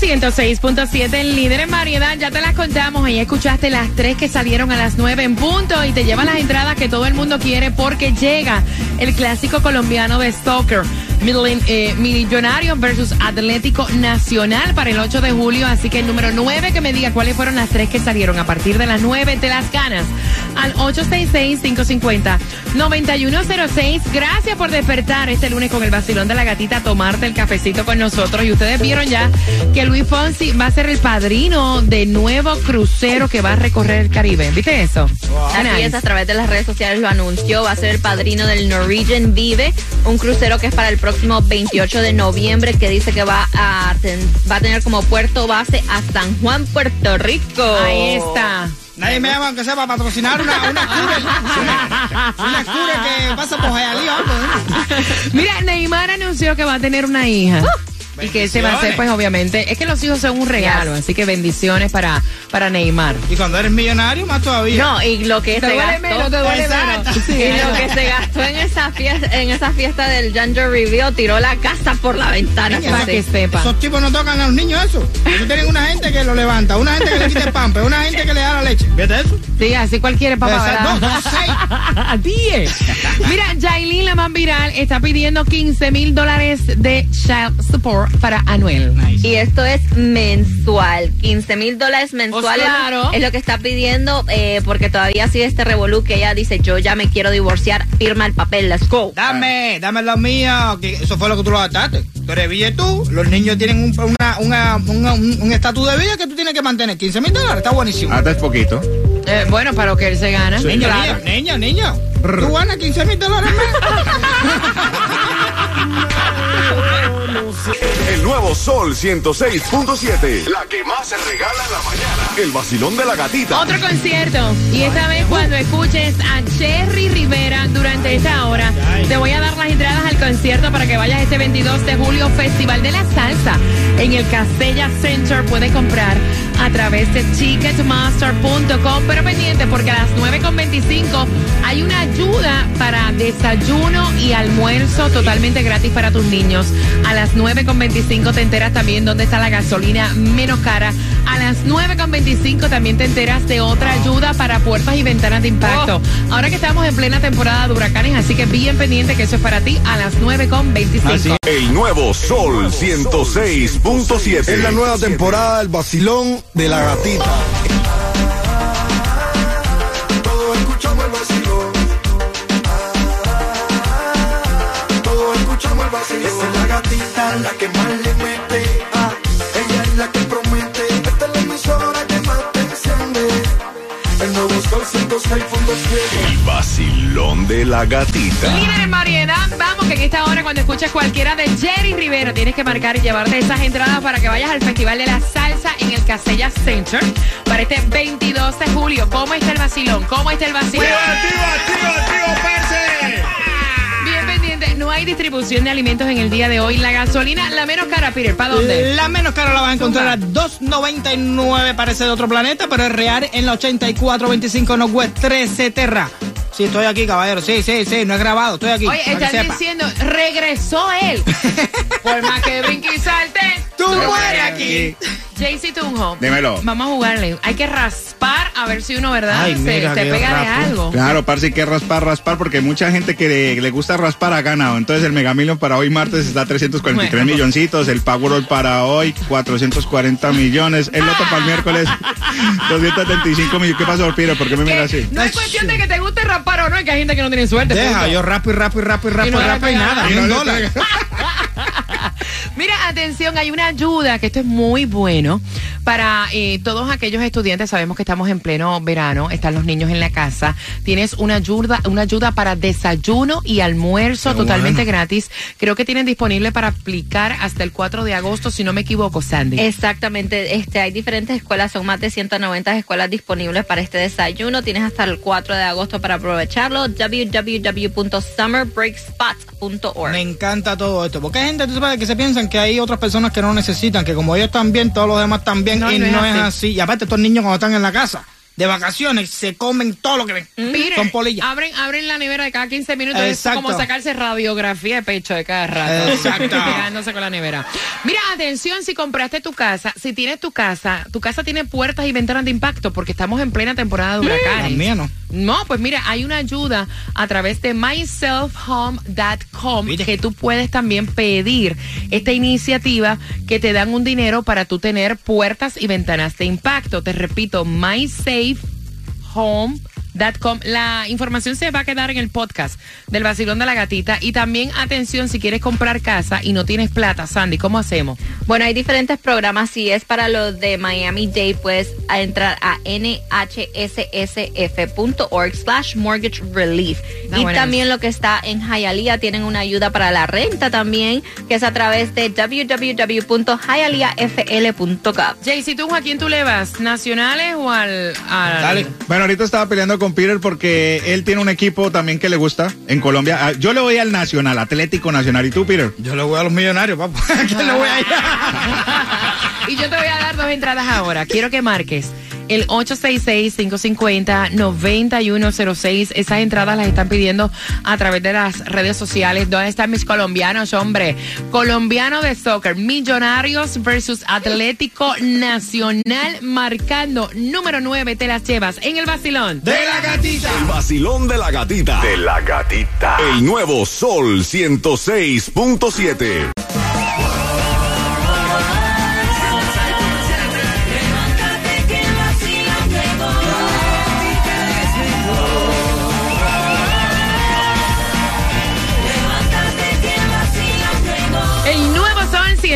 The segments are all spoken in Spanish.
106.7, el líder en variedad, ya te las contamos. Ahí escuchaste las tres que salieron a las 9 en punto y te llevan las entradas que todo el mundo quiere porque llega el clásico colombiano de Stalker. Eh, Millonarios versus Atlético Nacional para el 8 de julio. Así que el número 9 que me diga cuáles fueron las tres que salieron a partir de las 9 te las ganas. Al 866-550-9106. Gracias por despertar este lunes con el vacilón de la gatita, tomarte el cafecito con nosotros. Y ustedes vieron ya que Luis Fonsi va a ser el padrino de nuevo crucero que va a recorrer el Caribe. ¿Viste eso? Así es, a través de las redes sociales lo anunció, va a ser el padrino del Norwegian Vive, un crucero que es para el próximo 28 de noviembre, que dice que va a, ten- va a tener como puerto base a San Juan, Puerto Rico. Ahí está. Nadie me llama aunque sea para patrocinar una, una cura. Una, cura que pasa por Jayalí o algo. ¿eh? Mira, Neymar anunció que va a tener una hija. Y que ese va a ser, pues obviamente, es que los hijos son un regalo, así que bendiciones para, para Neymar. Y cuando eres millonario, más todavía. No, y lo que se gastó, Exacto. y lo que se gastó en esa fiesta, en esa fiesta del gender reveal, tiró la casa por la ventana. Niña, para que sepa. Esos tipos no tocan a los niños eso. Ellos tienen una gente que lo levanta, una gente que le quita el pampe, una gente que le da la leche. ¿Viste eso? Sí, así cualquiera papá, ¿verdad? dos, seis. Diez. Mira, Jailin, la más viral, está pidiendo 15 mil dólares de child support para Anuel. Y esto es mensual, 15 mil dólares mensuales Pues claro. es lo que está pidiendo eh, porque todavía sigue este revolú que ella dice yo ya me quiero divorciar, firma el papel, let's go. Dame, dame lo mío, que eso fue lo que tú lo gastaste. Tú eres tú, los niños tienen un una- una- una- un un estatus de vida que tú tienes que mantener. 15 mil dólares, está buenísimo. Hasta es poquito. Eh, bueno, para lo que él se gana. Niño, claro. niño, niño, niño. Tú ganas 15 mil dólares más. El nuevo Sol 106.7. La que más se regala en la mañana. El vacilón de la gatita. Otro concierto. Y esta vez cuando escuches a Cherry Rivera durante esta hora, te voy a dar las entradas al concierto para que vayas este 22 de julio, Festival de la Salsa. En el Castella Center puedes comprar a través de ticketmaster.com. Pero pendiente porque a las 9.25 hay una ayuda para desayuno y almuerzo totalmente gratis para tus niños. A las 9.25 te enteras también dónde está la gasolina menos cara. A las 9.25 también te enteras de otra ayuda para puertas y ventanas de impacto. Ahora que estamos en plena temporada de huracanes, así que bien pendiente que eso es para ti a las 9.25. El nuevo Sol 106.7. Es la nueva temporada del vacilón de la gatita. Todos escuchamos el vacilón. Todos escuchamos el vacilón. Esa es la gatita, la que más de la gatita. Líder en variedad, vamos que en esta hora cuando escuches cualquiera de Jerry Rivera tienes que marcar y llevarte esas entradas para que vayas al Festival de la Salsa en el Casella Center para este 22 de julio. ¿Cómo está el vacilón? ¿Cómo está el vacilón? Bien pendiente, no hay distribución de alimentos en el día de hoy. La gasolina, la menos cara, Peter, ¿para dónde? La menos cara la vas a encontrar a 2.99, parece de otro planeta, pero es real en la 8425 Northwest 13 Terra. Sí, estoy aquí, caballero. Sí, sí, sí, no es grabado, estoy aquí. Oye, están diciendo, regresó él. Por más que brinque y salte, Tú mueres aquí. JC Tunjo. Dímelo. Vamos a jugarle. Hay que raspar a ver si uno, ¿verdad? Ay, se, mira, se pega de algo. Claro, parce, hay que raspar, raspar, porque mucha gente que le, le gusta raspar ha ganado. Entonces el Mega Million para hoy martes está a 343 Bueno. milloncitos, el Powerball para hoy 440 millones, el Loto para el miércoles 275 millones. ¿Qué pasó, Piro? ¿Por qué me Que mira así? no es cuestión de que te guste raspar o no, es que hay gente que no tiene suerte. Deja, punto. yo rapo y rapo y rapo y rapo Y y no rapo y nada. Y no dólar. Mira, atención, hay una ayuda, que esto es muy bueno para eh, todos aquellos estudiantes. Sabemos que estamos en pleno verano, están los niños en la casa. Tienes una ayuda, una ayuda para desayuno y almuerzo Qué totalmente bueno. gratis. Creo que tienen disponible para aplicar hasta el 4 de agosto, si no me equivoco, Sandy. Exactamente, este, hay diferentes escuelas, son más de 190 escuelas disponibles para este desayuno. Tienes hasta el 4 de agosto para aprovecharlo. www.summerbreakspots.org. Me encanta todo esto. Porque hay gente, tú sabes, que se piensan que hay otras personas que no necesitan, que como ellos están bien, todos los demás están bien. No, y no no, es así. así. Y aparte, estos niños cuando están en la casa de vacaciones se comen todo lo que ven. Mire, Son polillas. abren, abren la nevera de cada 15 minutos. Es como sacarse radiografía de pecho de cada rato. Exacto. Pegándose con la nevera. Mira, atención, si compraste tu casa, si tienes tu casa, tu casa tiene puertas y ventanas de impacto porque estamos en plena temporada de huracanes. La mía no. No, pues mira, hay una ayuda a través de myselfhome.com que tú puedes también pedir esta iniciativa que te dan un dinero para tú tener puertas y ventanas de impacto. Te repito, La información se va a quedar en el podcast del vacilón de la gatita. Y también, atención, si quieres comprar casa y no tienes plata, Sandy, ¿cómo hacemos? Bueno, hay diferentes programas. Si es para los de Miami Dade, puedes a entrar a nhssf.org slash mortgage relief. Está y también lo que está en Hialeah tienen una ayuda para la renta también, que es a través de www.hialeahfl.gov. Jay, si tú, ¿a quién tú le vas? ¿Nacionales o al...? al- Dale. Bueno, ahorita estaba peleando con Peter porque él tiene un equipo también que le gusta en Colombia. Ah, Yo le voy al Nacional, Atlético Nacional. ¿Y tú, Peter? Yo le voy a los millonarios, papá. ¿A quién le voy a ir? y yo te voy a dar dos entradas ahora. Quiero que marques el 866-550-9106. Esas entradas las están pidiendo a través de las redes sociales. ¿Dónde están mis colombianos, hombre? Colombiano de soccer, Millonarios versus Atlético Nacional, marcando número 9. Te las llevas en el vacilón. De la gatita. El vacilón de la gatita. De la gatita. El nuevo Sol 106.7.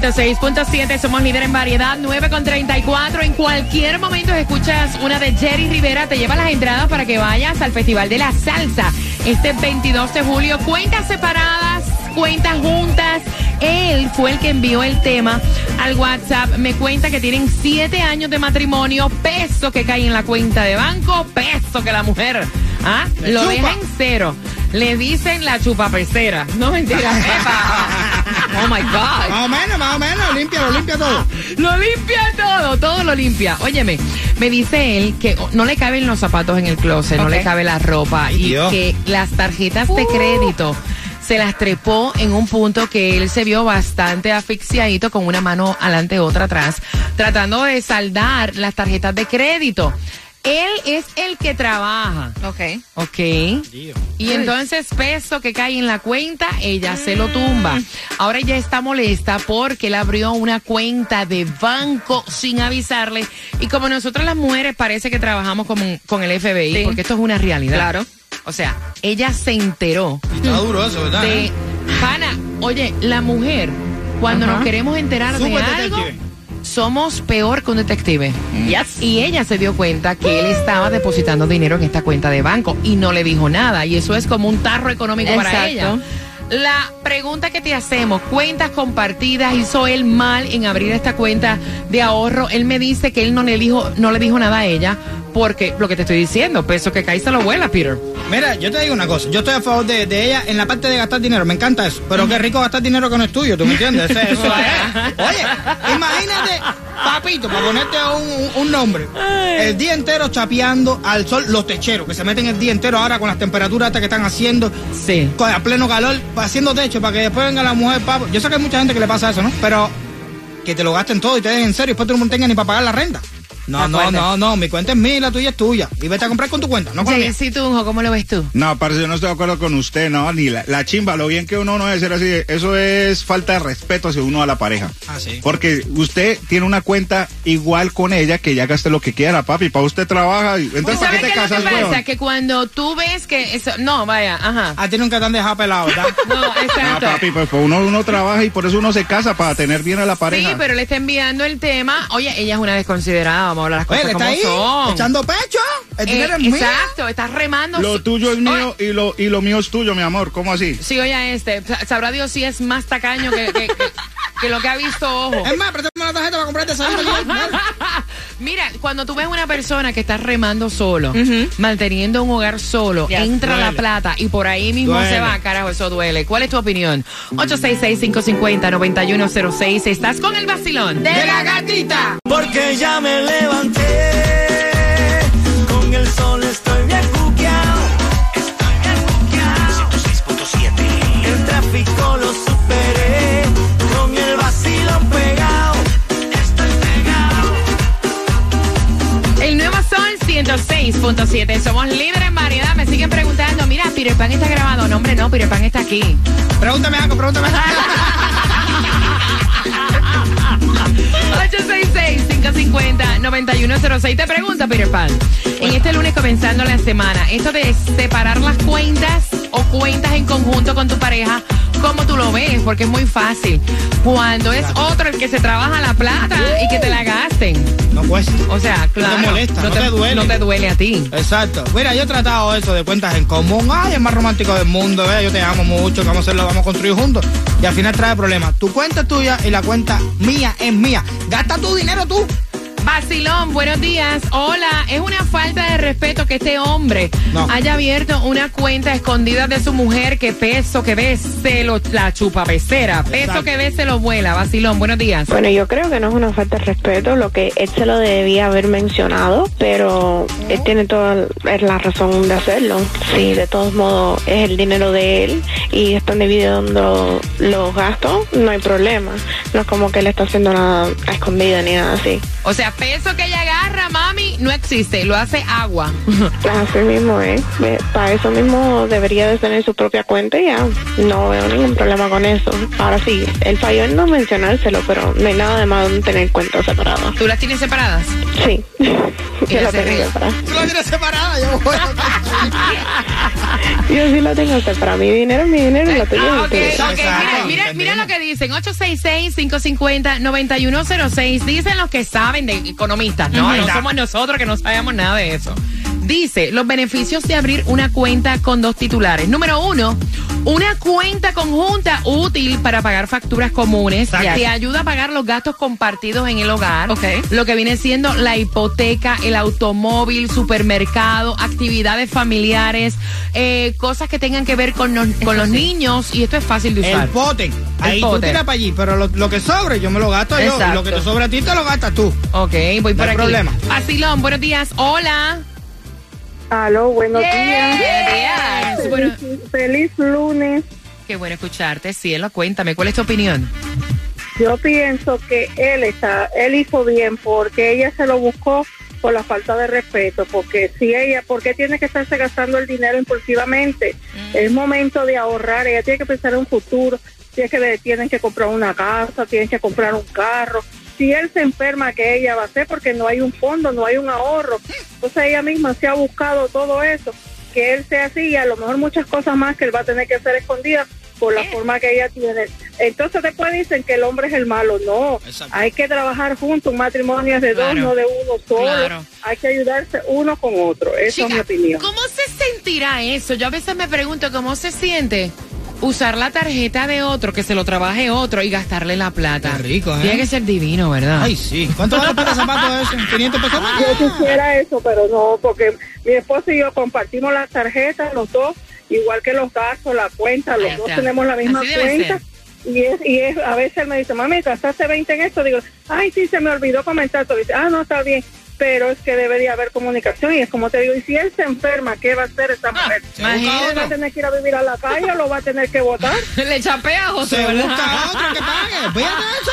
106.7, somos líder en variedad, 9 con 34. En cualquier momento escuchas una de Jerry Rivera, te lleva las entradas para que vayas al Festival de la Salsa este 22 de julio. Cuentas separadas, cuentas juntas. Él fue el que envió el tema al WhatsApp. Me cuenta que tienen siete años de matrimonio, peso que cae en la cuenta de banco, peso que la mujer ¿ah? Lo chupa. deja en cero. Le dicen la chupapecera. No mentira. Epa. Oh my God. Más o menos, más o menos. Limpia, lo limpia todo. Lo limpia todo, todo lo limpia. Óyeme, me dice él que no le caben los zapatos en el closet, no le cabe la ropa Ay, y Dios. que las tarjetas de crédito se las trepó en un punto que él se vio bastante asfixiadito con una mano adelante otra atrás, tratando de saldar las tarjetas de crédito. Él es el que trabaja, Ok. ¿ok? Y entonces peso que cae en la cuenta, ella se lo tumba. Ahora ella está molesta porque él abrió una cuenta de banco sin avisarle. Y como nosotras las mujeres parece que trabajamos con, con el FBI, Sí. porque esto es una realidad. Claro. O sea, ella se enteró Y está duro eso, ¿verdad? de... eh? Pana, oye, la mujer, cuando Ajá. nos queremos enterar de algo, detective. Somos peor que un detective. Yes. Y ella se dio cuenta que él estaba depositando dinero en esta cuenta de banco y no le dijo nada. Y eso es como un tarro económico para ella. La pregunta que te hacemos, cuentas compartidas, hizo él mal en abrir esta cuenta de ahorro. Él me dice que él no le dijo, no le dijo nada a ella, porque lo que te estoy diciendo, peso que cae se lo vuela, Peter. Mira, yo te digo una cosa. Yo estoy a favor de, de ella en la parte de gastar dinero. Me encanta eso. Pero qué rico gastar dinero que no es tuyo, ¿tú me entiendes? Eso, eso es. Oye, imagínate, papito, para ponerte un, un- nombre. El día entero chapeando al sol los techeros, que se meten el día entero ahora con las temperaturas estas que están haciendo. Sí. con- a pleno calor, haciendo techo para que después venga la mujer, papo. Yo sé que hay mucha gente que le pasa eso, ¿no? Pero que te lo gasten todo y te dejen en serio y después tú no tengas ni para pagar la renta. No, no, no, no, mi cuenta es mía y la tuya es tuya. Y vete a comprar con tu cuenta, no con la mía. Jaycee Tunjo, ¿cómo lo ves tú? No, parce, yo no estoy de acuerdo con usted, no, ni la, la chimba, lo bien que uno no debe ser así, eso es falta de respeto hacia uno a la pareja. Ah, sí. Porque usted tiene una cuenta igual con ella, que ella gaste lo que quiera, papi, para usted trabaja, y- ¿Tú entonces ¿para sabes qué te es lo casas, que pasa? Que cuando tú ves que eso... No, vaya, ajá. A ti nunca te han dejado pelado, ¿verdad? No, exacto. papi, pues, pues, uno, uno trabaja y por eso uno se casa, para tener bien a la pareja. Sí, pero le está enviando el tema. Oye, ella es una desconsiderada, vamos a hablar las Oye, cosas le como está ahí son. echando pecho. El Eh, dinero es mío. exacto, estás remando. Lo tuyo es mío y lo, y lo mío es tuyo, mi amor, ¿cómo así? Sí, oye, este, sa- sabrá Dios si es más tacaño que, que- que- que lo que ha visto ojo. Es más, préstame la tarjeta para comprarte. Dale. Mira, cuando tú ves una persona que está remando solo, manteniendo un hogar solo, Yes. entra la plata y por ahí mismo Duele. se va, carajo, eso duele. ¿Cuál es tu opinión? 866-550-9106. Estás con el vacilón de la gatita. Porque ya me levanté, con el sol estoy 106.7. Somos líderes en variedad. Me siguen preguntando, mira, Peter Pan está grabado. No, hombre, no, Peter Pan está aquí. Pregúntame algo, pregúntame algo. 866-550-9106. Te pregunta, Peter Pan. En este lunes comenzando la semana, esto de separar las cuentas o cuentas en conjunto con tu pareja, ¿cómo tú lo ves? Porque es muy fácil. Cuando es otro el que se trabaja la plata y que te la gasten. No cuesta. O sea, claro. molesta, no te duele. No te duele a ti. Exacto. Mira, yo he tratado eso de cuentas en común. Ay, es más romántico del mundo. ¿ve? Yo te amo mucho. que Vamos a hacerlo, vamos a construir juntos. Y al final trae problemas. Tu cuenta es tuya y la cuenta mía es mía. Gasta tu dinero tú. Vacilón, buenos días. Hola, es una falta de respeto que este hombre No. haya abierto una cuenta escondida de su mujer que peso que ve se lo la chupa pecera, peso Exacto. que ve se lo vuela. Vacilón, buenos días. Bueno, yo creo que no es una falta de respeto, lo que él se lo debía haber mencionado, pero él tiene toda la razón de hacerlo. Sí, de todos modos es el dinero de él y están dividiendo los gastos, no hay problema. No es como que él está haciendo nada a escondida ni nada así. O sea, peso que ella agarra, mami, no existe, lo hace agua. Así mismo es. Ve, Para eso mismo debería de tener su propia cuenta y ya. No veo ningún problema con eso. Ahora sí, él falló en no mencionárselo, pero no hay nada de malo en tener cuentas separadas. ¿Tú las tienes separadas? Sí, ¿Y yo la la tengo cerré? separada. Tú la tienes separada. Yo voy Yo sí la tengo separada. Mi dinero es mi dinero y Ah, es ok. Exacto, Mira, mira, mira lo que dicen. 866-550-9106. Dicen los que saben de economistas. No, no somos nosotros que no sabemos nada de eso. Dice, los beneficios de abrir una cuenta con dos titulares. Número uno, una cuenta conjunta útil para pagar facturas comunes. Exacto. Te ayuda a pagar los gastos compartidos en el hogar. Ok. Lo que viene siendo la hipoteca, el automóvil, supermercado, actividades familiares, eh, cosas que tengan que ver con los, con los niños. Y esto es fácil de usar. El pote. Ahí tú tiras para allí. Pero lo, lo que sobre, yo me lo gasto yo. Exacto. lo que te sobra a ti, te lo gastas tú. Ok, voy por hay aquí. problema. Vacilón, buenos días. Hola. Aló, buenos Buenos días. Bueno, Feliz lunes. qué bueno escucharte, cielo. Cuéntame, ¿cuál es tu opinión? Yo pienso que él está, él hizo bien porque ella se lo buscó por la falta de respeto, porque si ella, ¿por qué tiene que estarse gastando el dinero impulsivamente? Es momento de ahorrar, ella tiene que pensar en un futuro, tiene que tienen que comprar una casa, tienen que comprar un carro. Si él se enferma, que ella va a hacer? Porque no hay un fondo, no hay un ahorro. Entonces ella misma se ha buscado todo eso, que él sea así y a lo mejor muchas cosas más que él va a tener que hacer escondidas por la forma que ella tiene. Entonces después dicen que el hombre es el malo. No, Exacto. hay que trabajar juntos. Un matrimonio es de Claro. dos, no de uno solo. Claro. Hay que ayudarse uno con otro. Esa es mi Chica, opinión. ¿Cómo se sentirá eso? Yo a veces me pregunto cómo se siente usar la tarjeta de otro, que se lo trabaje otro y gastarle la plata. Qué rico, ¿eh? Tiene que ser divino, ¿verdad? Ay, sí. ¿Cuánto vale para zapatos eso? 500 pesos más. Yo quisiera eso, pero no, porque mi esposo y yo compartimos las tarjetas, los dos, igual que los gastos, la cuenta, los dos tenemos la misma Así debe cuenta. Y es, y es, a veces él me dice, mami, gastaste 20 en esto. Digo, ay, sí, se me olvidó comentar. Dice, ah, no, está bien. Pero es que debe de haber comunicación y es como te digo, y si él se enferma, ¿qué va a hacer esa mujer? se busca ¿Él va a tener que ir a vivir a la calle o lo va a tener que votar? Le chapea a José, Se ¿verdad? busca otro que pague. Fíjate eso.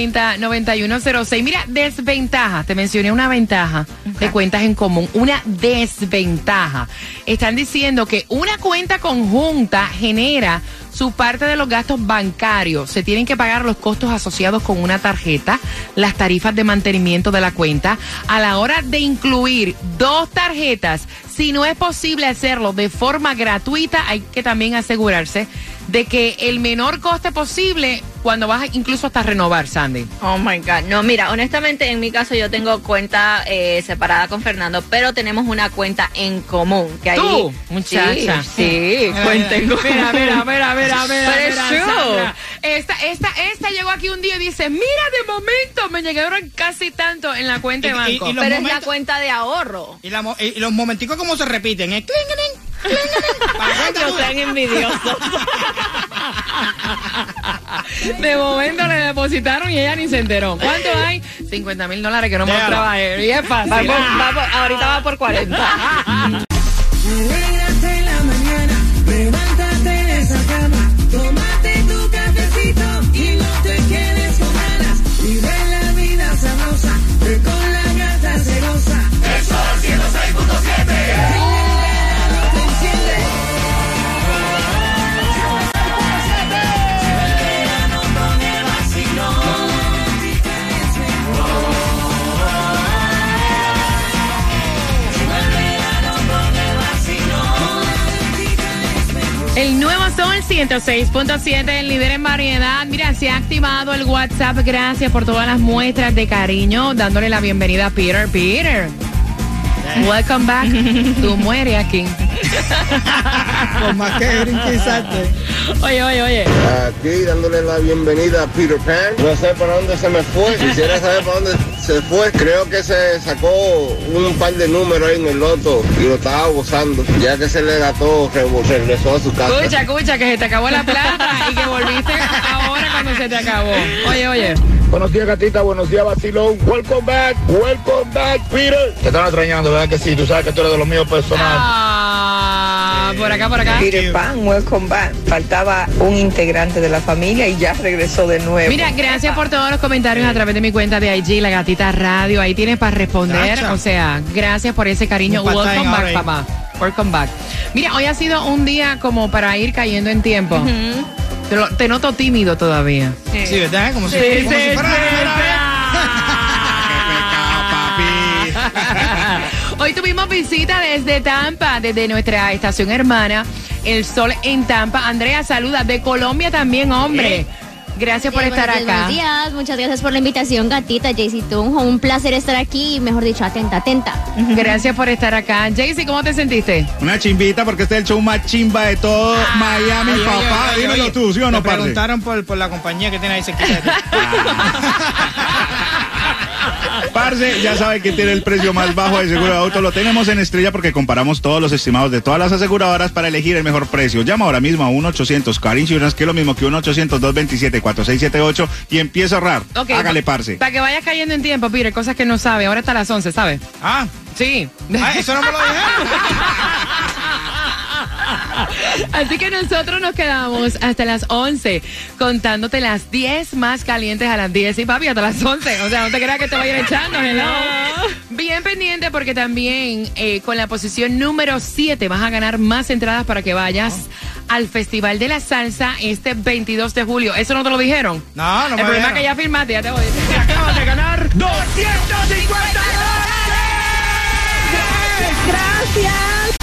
866-550-9106. Mira, desventaja. Te mencioné una ventaja de cuentas en común. Una desventaja. Están diciendo que una cuenta conjunta genera su parte de los gastos bancarios. Se tienen que pagar los costos asociados con una tarjeta, las tarifas de mantenimiento de la cuenta. A la hora de incluir dos tarjetas, si no es posible hacerlo de forma gratuita, hay que también asegurarse de que el menor coste posible cuando vas incluso hasta renovar, Sandy. Oh my God. No, mira, honestamente, en mi caso yo tengo cuenta eh, separada con Fernando, pero tenemos una cuenta en común. Que ahí, Tú, muchacha. Sí, sí, Mira, cuenta en común. Mira, mira, mira, mira, mira. Esta, esta, esta llegó aquí un día y dice, mira, de momento me llegaron casi tanto en la cuenta de Y- banco. y Pero es la cuenta de ahorro. Y, la mo- y los momenticos como se repiten. ¿eh? Cling, cling, tuya. sean envidiosos. De momento le depositaron y ella ni se enteró. ¿Cuánto hay? 50 mil dólares que no mostraba él. Y es fácil. Va por- va por- ahorita va por 40. 106.7, el líder en variedad. Mira, se ha activado el WhatsApp. Gracias por todas las muestras de cariño, dándole la bienvenida a Peter. Peter. Welcome back. Tú mueres aquí. Por más que. Oye, oye, oye. Aquí dándole la bienvenida a Peter Pan. No sé para dónde se me fue. Quisiera saber para dónde se fue. Creo que se sacó un par de números ahí en el loto y lo estaba gozando. Ya que se le gastó, re- regresó a su casa. Escucha, escucha, que se te acabó la plata y que volviste ahora cuando se te acabó. Oye, oye. Buenos días, gatita. Buenos días, vacilón. Welcome back. Welcome back, Peter. Te están extrañando, ¿verdad que sí? Tú sabes que tú eres de los míos personales. Ah, por acá, por acá. Peter Pan, welcome back. Faltaba un integrante de la familia y ya regresó de nuevo. Mira, gracias por todos los comentarios a través de mi cuenta de IG, La Gatita Radio. Ahí tienes para responder. O sea, gracias por ese cariño. Un Welcome back, papá. Welcome back. Mira, hoy ha sido un día como para ir cayendo en tiempo. te, lo- te noto tímido todavía. Sí, ¿verdad? Como si, Sí, como sí, si fuera Hoy tuvimos visita desde Tampa, desde nuestra estación hermana, El Sol en Tampa. Andrea, saluda. De Colombia también, hombre. Gracias por Sí, estar días, acá. Buenos días, muchas gracias por la invitación, gatita Jaycee Tunjo. Un placer estar aquí, y, mejor dicho, atenta, atenta. Gracias por estar acá. Jaycee, ¿cómo te sentiste? Una chimbita porque este es el show más chimba de todo Miami, Oye, oye, papá. oye, Dímelo oye, tú, ¿sí o no, Me preguntaron por, por la compañía que tiene ahí cerquita de ti. Parce, ya sabe que tiene el precio más bajo de seguro de auto. Lo tenemos en estrella porque comparamos todos los estimados de todas las aseguradoras para elegir el mejor precio. Llama ahora mismo a 1-800 Car Insurance, que es lo mismo que 1-800-227-4678 y empieza a ahorrar. Hágale, parce. Para que vayas cayendo en tiempo, Peter, cosas que no sabe. Ahora está a las 11, ¿sabes? Ah, Sí. ah, eso no me lo dijeron. Así que nosotros nos quedamos hasta las 11 contándote las 10 más calientes a las 10 y papi hasta las 11. O sea, no te creas que te voy a ir echando, hello. Bien pendiente porque también eh, con la posición número 7 vas a ganar más entradas para que vayas al Festival de la Salsa este 22 de julio. ¿Eso no te lo dijeron? No, no El me problema es que ya firmaste, ya te voy a decir. Acabas de ganar 250 Gracias.